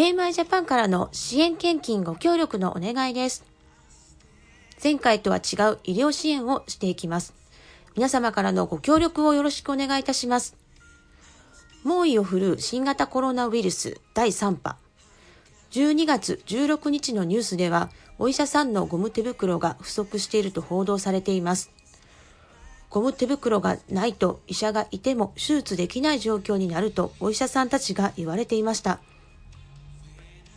AMI ジャパンからの支援献金ご協力のお願いです。前回とは違う医療支援をしていきます。皆様からのご協力をよろしくお願いいたします。猛威を振るう新型コロナウイルス第3波。12月16日のニュースでは、お医者さんのゴム手袋が不足していると報道されています。ゴム手袋がないと医者がいても手術できない状況になるとお医者さんたちが言われていました。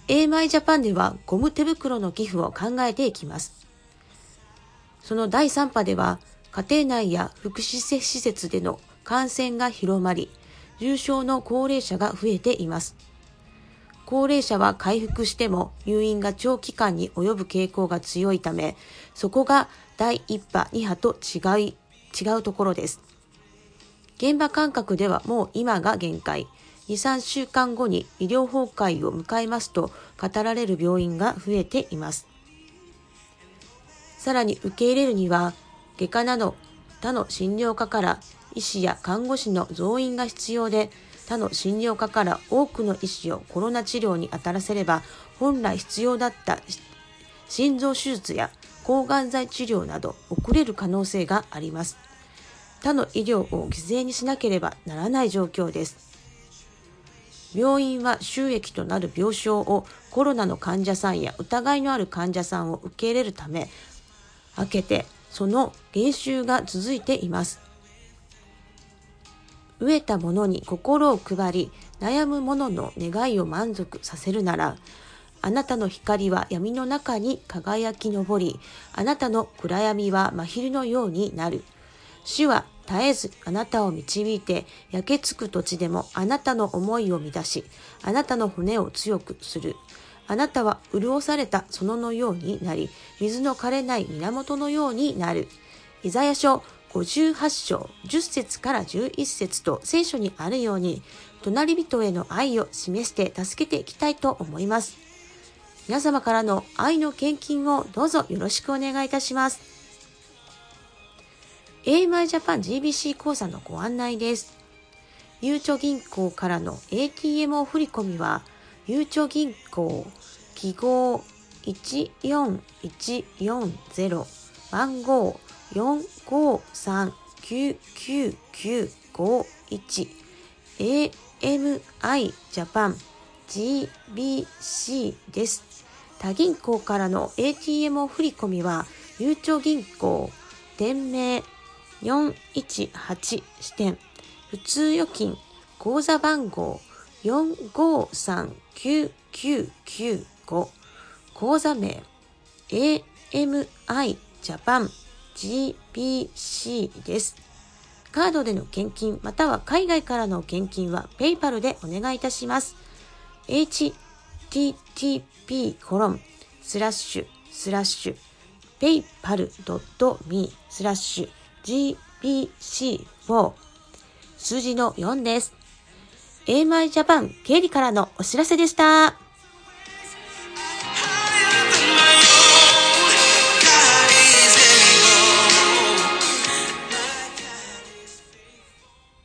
AMI ジャパンではゴム手袋の寄付を考えていきます。その第3波では家庭内や福祉施設での感染が広まり、重症の高齢者が増えています。高齢者は回復しても入院が長期間に及ぶ傾向が強いため、そこが第1波、2波と違い違うところです。現場感覚ではもう今が限界。2、3週間後に医療崩壊を迎えますと語られる病院が増えています。さらに受け入れるには、外科など他の診療科から医師や看護師の増員が必要で、他の診療科から多くの医師をコロナ治療に当たらせれば、本来必要だった心臓手術や抗がん剤治療など遅れる可能性があります。他の医療を犠牲にしなければならない状況です。病院は収益となる病床をコロナの患者さんや疑いのある患者さんを受け入れるため、開けてその練習が続いています。飢えた者に心を配り、悩む者の願いを満足させるなら、あなたの光は闇の中に輝き昇り、あなたの暗闇は真昼のようになる。主は絶えずあなたを導いて、焼けつく土地でもあなたの思いを乱し、あなたの骨を強くする。あなたは潤された園のようになり、水の枯れない源のようになる。イザヤ書58章10節から11節と聖書にあるように、隣人への愛を示して助けていきたいと思います。皆様からの愛の献金をどうぞよろしくお願いいたします。AMI ジャパン GBC 口座のご案内です。ゆうちょ銀行からの ATM 振り込みは、ゆうちょ銀行記号14140番号4539991 AMI ジャパン GBC です。他銀行からの ATM 振り込みは、ゆうちょ銀行、店名418支店、普通預金、口座番号4539995、口座名 AMI ジャパン GBC です。カードでの献金または海外からの献金は PayPal でお願いいたします。http コロンスラッシュスラッシュ paypal.me スラッシュ gbc4 数字の4です。AMI ジャパン経理からのお知らせでした。